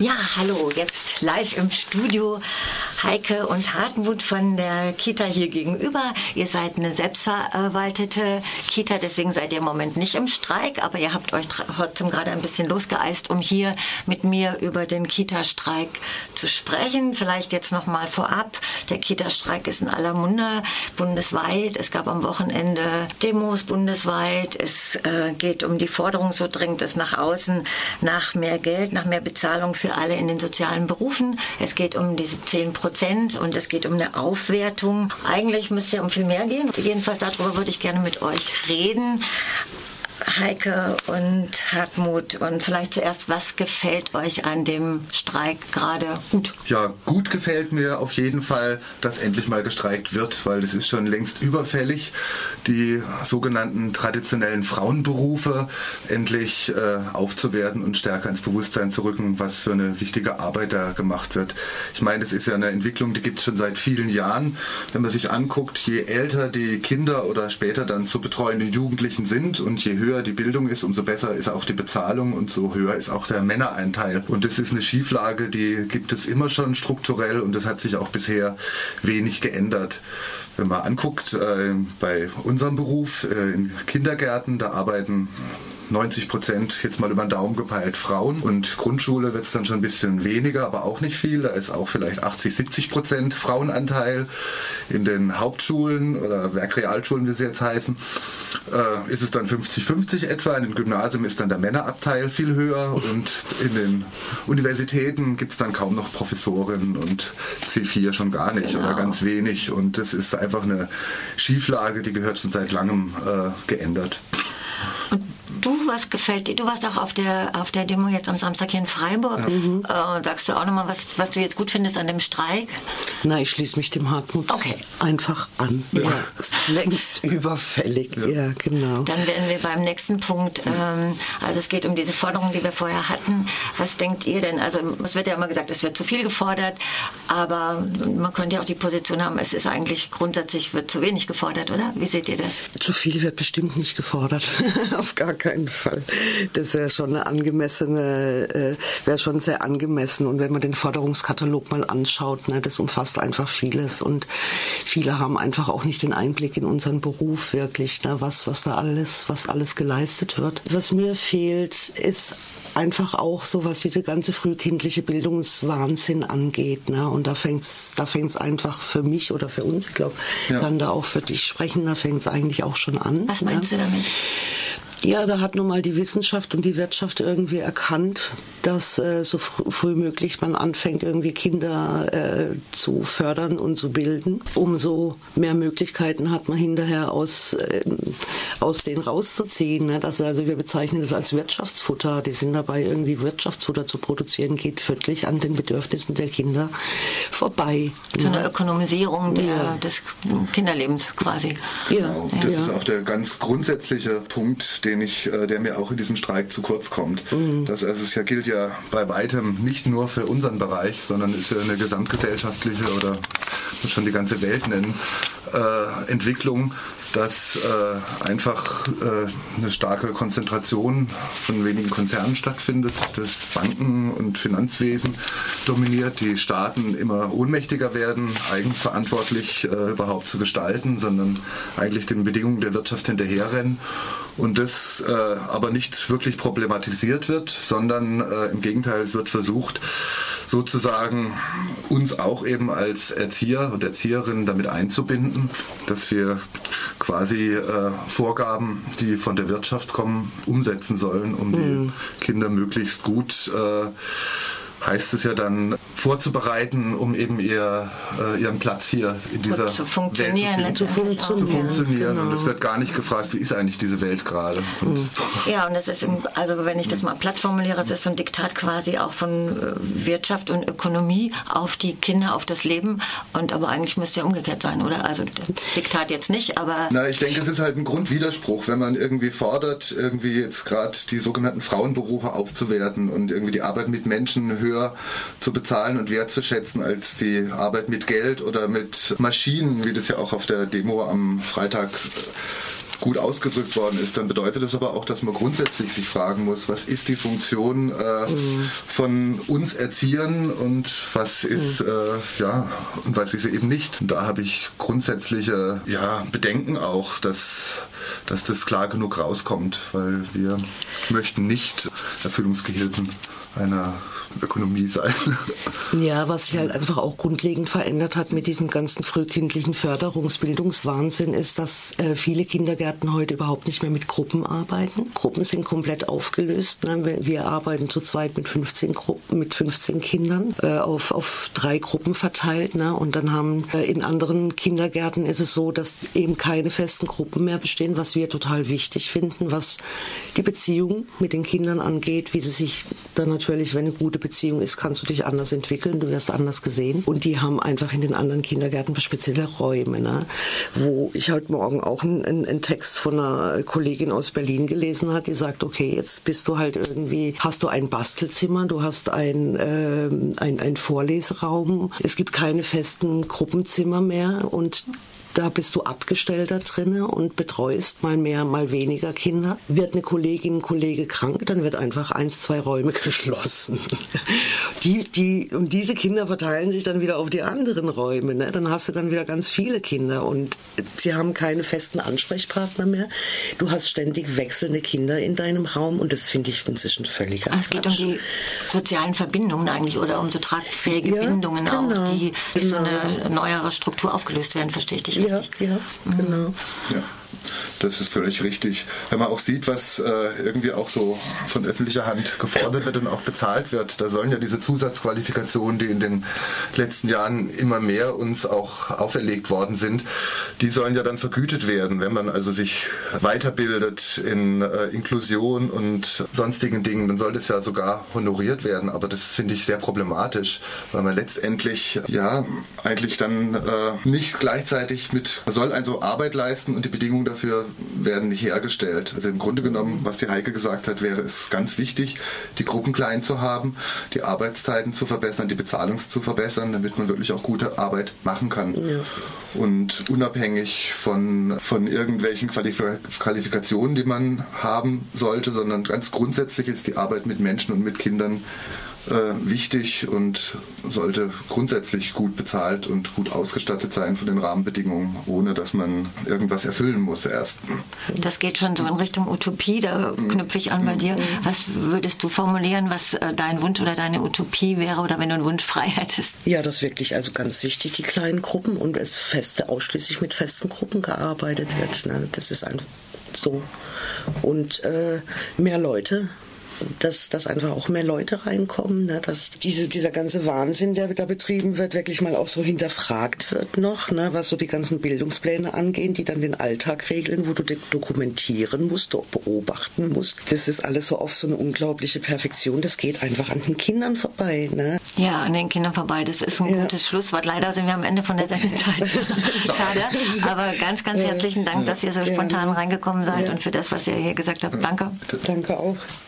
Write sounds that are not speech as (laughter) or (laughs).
Ja, hallo, jetzt live im Studio Heike und Hartmut von der Kita hier gegenüber. Ihr seid eine selbstverwaltete Kita, deswegen seid ihr im Moment nicht im Streik, aber ihr habt euch trotzdem gerade ein bisschen losgeeist, um hier mit mir über den Kita-Streik zu sprechen. Vielleicht jetzt noch mal vorab. Der Kita-Streik ist in aller Munde bundesweit. Es gab am Wochenende Demos bundesweit. Es äh, geht um die Forderung, so dringt es nach außen, nach mehr Geld, nach mehr Bezahlung für für alle in den sozialen Berufen. Es geht um diese 10 Prozent und es geht um eine Aufwertung. Eigentlich müsste es ja um viel mehr gehen. Jedenfalls darüber würde ich gerne mit euch reden. Heike und Hartmut. Und vielleicht zuerst, was gefällt euch an dem Streik gerade gut? Ja, gut gefällt mir auf jeden Fall, dass endlich mal gestreikt wird, weil es ist schon längst überfällig, die sogenannten traditionellen Frauenberufe endlich äh, aufzuwerten und stärker ins Bewusstsein zu rücken, was für eine wichtige Arbeit da gemacht wird. Ich meine, es ist ja eine Entwicklung, die gibt es schon seit vielen Jahren. Wenn man sich anguckt, je älter die Kinder oder später dann zu betreuende Jugendlichen sind und je höher höher die Bildung ist, umso besser ist auch die Bezahlung und so höher ist auch der Männereinteil. Und das ist eine Schieflage, die gibt es immer schon strukturell und das hat sich auch bisher wenig geändert. Wenn man anguckt, äh, bei unserem Beruf äh, in Kindergärten, da arbeiten 90 Prozent, jetzt mal über den Daumen gepeilt, Frauen. Und Grundschule wird es dann schon ein bisschen weniger, aber auch nicht viel. Da ist auch vielleicht 80, 70 Prozent Frauenanteil. In den Hauptschulen oder Werkrealschulen, wie sie jetzt heißen, äh, ist es dann 50-50 etwa. In den Gymnasien ist dann der Männerabteil viel höher und in den Universitäten gibt es dann kaum noch Professorinnen und C4 schon gar nicht genau. oder ganz wenig. Und das ist einfach eine Schieflage, die gehört schon seit langem äh, geändert. Und du, was gefällt dir? Du warst auch auf der, auf der Demo jetzt am Samstag hier in Freiburg. Ja. Mhm. Äh, sagst du auch nochmal, was, was du jetzt gut findest an dem Streik? Na, ich schließe mich dem Hartmut okay. einfach an. Ja. ja. Ist längst überfällig. Ja. ja. genau. Dann werden wir beim nächsten Punkt, ähm, also es geht um diese Forderungen, die wir vorher hatten. Was denkt ihr denn? Also es wird ja immer gesagt, es wird zu viel gefordert, aber man könnte ja auch die Position haben, es ist eigentlich grundsätzlich wird zu wenig gefordert, oder? Wie seht ihr das? Zu viel wird bestimmt nicht gefordert. (laughs) Auf gar keinen keinen Fall. Das wäre schon eine angemessene, äh, wäre schon sehr angemessen. Und wenn man den Forderungskatalog mal anschaut, ne, das umfasst einfach vieles. Und viele haben einfach auch nicht den Einblick in unseren Beruf wirklich, ne, was, was da alles, was alles geleistet wird. Was mir fehlt, ist einfach auch so, was diese ganze frühkindliche Bildungswahnsinn angeht. Ne? Und da fängt es da fängt's einfach für mich oder für uns, ich glaube, ja. kann da auch für dich sprechen, da fängt es eigentlich auch schon an. Was meinst ne? du damit? Ja, da hat nun mal die Wissenschaft und die Wirtschaft irgendwie erkannt, dass äh, so fr früh möglich man anfängt, irgendwie Kinder äh, zu fördern und zu bilden. Umso mehr Möglichkeiten hat man hinterher aus, äh, aus denen rauszuziehen. Ne? Das, also wir bezeichnen das als Wirtschaftsfutter. Die sind dabei, irgendwie Wirtschaftsfutter zu produzieren, geht wirklich an den Bedürfnissen der Kinder vorbei. So ne? eine Ökonomisierung der, ja. des Kinderlebens quasi. Ja. Genau. Das ja. ist auch der ganz grundsätzliche Punkt, den ich, äh, der mir auch in diesem Streik zu kurz kommt. Mhm. Das, also es ja gilt ja bei weitem nicht nur für unseren Bereich, sondern ist ja eine gesamtgesellschaftliche oder muss schon die ganze Welt nennen, äh, Entwicklung, dass äh, einfach äh, eine starke Konzentration von wenigen Konzernen stattfindet, das Banken- und Finanzwesen dominiert, die Staaten immer ohnmächtiger werden, eigenverantwortlich äh, überhaupt zu gestalten, sondern eigentlich den Bedingungen der Wirtschaft hinterherrennen. Und das äh, aber nicht wirklich problematisiert wird, sondern im Gegenteil, es wird versucht, sozusagen uns auch eben als Erzieher und Erzieherinnen damit einzubinden, dass wir quasi äh, Vorgaben, die von der Wirtschaft kommen, umsetzen sollen, um mhm. die Kinder möglichst gut äh, heißt es ja dann vorzubereiten, um eben ihr, äh, ihren Platz hier in dieser zu funktionieren, Welt zu, finden, zu, zu funktionieren. Genau. Und es wird gar nicht gefragt, wie ist eigentlich diese Welt gerade. Mhm. Ja, und es ist, im, also wenn ich das mal platt formuliere, es ist so ein Diktat quasi auch von äh, Wirtschaft und Ökonomie auf die Kinder, auf das Leben. Und aber eigentlich müsste ja umgekehrt sein, oder? Also Diktat jetzt nicht, aber. Na, ich denke, es ist halt ein Grundwiderspruch, wenn man irgendwie fordert, irgendwie jetzt gerade die sogenannten Frauenberufe aufzuwerten und irgendwie die Arbeit mit Menschen höher höher zu bezahlen und wertzuschätzen als die Arbeit mit Geld oder mit Maschinen, wie das ja auch auf der Demo am Freitag gut ausgedrückt worden ist, dann bedeutet das aber auch, dass man grundsätzlich sich fragen muss, was ist die Funktion äh, mhm. von uns Erziehern und was ist, mhm. äh, ja, und was ist sie eben nicht. Und da habe ich grundsätzliche ja, Bedenken auch, dass dass das klar genug rauskommt, weil wir möchten nicht Erfüllungsgehilfen einer Ökonomie sein. (laughs) Ja, was sich halt einfach auch grundlegend verändert hat mit diesem ganzen frühkindlichen Förderungsbildungswahnsinn ist, dass äh, viele Kindergärten heute überhaupt nicht mehr mit Gruppen arbeiten. Gruppen sind komplett aufgelöst. Ne? Wir arbeiten zu zweit mit 15 Gruppen, mit 15 Kindern äh, auf, auf drei Gruppen verteilt. Ne? Und dann haben äh, in anderen Kindergärten ist es so, dass eben keine festen Gruppen mehr bestehen, was wir total wichtig finden, was die Beziehung mit den Kindern angeht, wie sie sich dann natürlich, wenn eine gute Beziehung ist, kannst du dich anders entwickeln, du wirst anders gesehen. Und die haben einfach in den anderen Kindergärten spezielle Räume, ne? wo ich heute Morgen auch einen, einen Text von einer Kollegin aus Berlin gelesen hat, die sagt, okay, jetzt bist du halt irgendwie, hast du ein Bastelzimmer, du hast ein, äh, ein Vorleseraum, es gibt keine festen Gruppenzimmer mehr und da bist du abgestellt da drinne und betreust mal mehr, mal weniger Kinder. Wird eine Kollegin, ein Kollege krank, dann wird einfach eins, zwei Räume (laughs) geschlossen. Die, die, und diese Kinder verteilen sich dann wieder auf die anderen Räume. Ne? Dann hast du dann wieder ganz viele Kinder und sie haben keine festen Ansprechpartner mehr. Du hast ständig wechselnde Kinder in deinem Raum und das finde ich inzwischen völlig Es geht um die sozialen Verbindungen eigentlich oder um so tragfähige ja, Bindungen genau, auch, die durch genau. so eine neuere Struktur aufgelöst werden, verstehe ich dich ja, ja, genau. Ja. Das ist völlig richtig. Wenn man auch sieht, was äh, irgendwie auch so von öffentlicher Hand gefordert wird und auch bezahlt wird, da sollen ja diese Zusatzqualifikationen, die in den letzten Jahren immer mehr uns auch auferlegt worden sind, die sollen ja dann vergütet werden, wenn man also sich weiterbildet in äh, Inklusion und sonstigen Dingen, dann soll das ja sogar honoriert werden. Aber das finde ich sehr problematisch, weil man letztendlich ja eigentlich dann äh, nicht gleichzeitig mit, man soll also Arbeit leisten und die Bedingungen dafür werden nicht hergestellt. Also im Grunde genommen, was die Heike gesagt hat, wäre es ganz wichtig, die Gruppen klein zu haben, die Arbeitszeiten zu verbessern, die Bezahlung zu verbessern, damit man wirklich auch gute Arbeit machen kann. Ja. Und unabhängig von, von irgendwelchen Qualif Qualifikationen, die man haben sollte, sondern ganz grundsätzlich ist die Arbeit mit Menschen und mit Kindern wichtig und sollte grundsätzlich gut bezahlt und gut ausgestattet sein von den Rahmenbedingungen, ohne dass man irgendwas erfüllen muss erst. Das geht schon so in Richtung Utopie, da knüpfe ich an bei dir. Was würdest du formulieren, was äh, dein Wunsch oder deine Utopie wäre oder wenn du einen Wunsch frei hättest? Ja, das ist wirklich also ganz wichtig, die kleinen Gruppen und es feste, ausschließlich mit festen Gruppen gearbeitet wird. Ne? Das ist einfach so. Und äh, mehr Leute, dass, dass einfach auch mehr Leute reinkommen, ne? dass diese, dieser ganze Wahnsinn, der da betrieben wird, wirklich mal auch so hinterfragt wird noch, ne? was so die ganzen Bildungspläne angehen, die dann den Alltag regeln, wo du dokumentieren musst, beobachten musst. Das ist alles so auf so eine unglaubliche Perfektion. Das geht einfach an den Kindern vorbei. Ne? Ja, an den Kindern vorbei. Das ist ein ja. gutes Schlusswort. Leider sind wir am Ende von der Sendezeit. (laughs) Schade. Aber ganz, ganz herzlichen Dank, dass ihr so spontan reingekommen seid und für das, was ihr hier gesagt habt. Danke. Danke auch.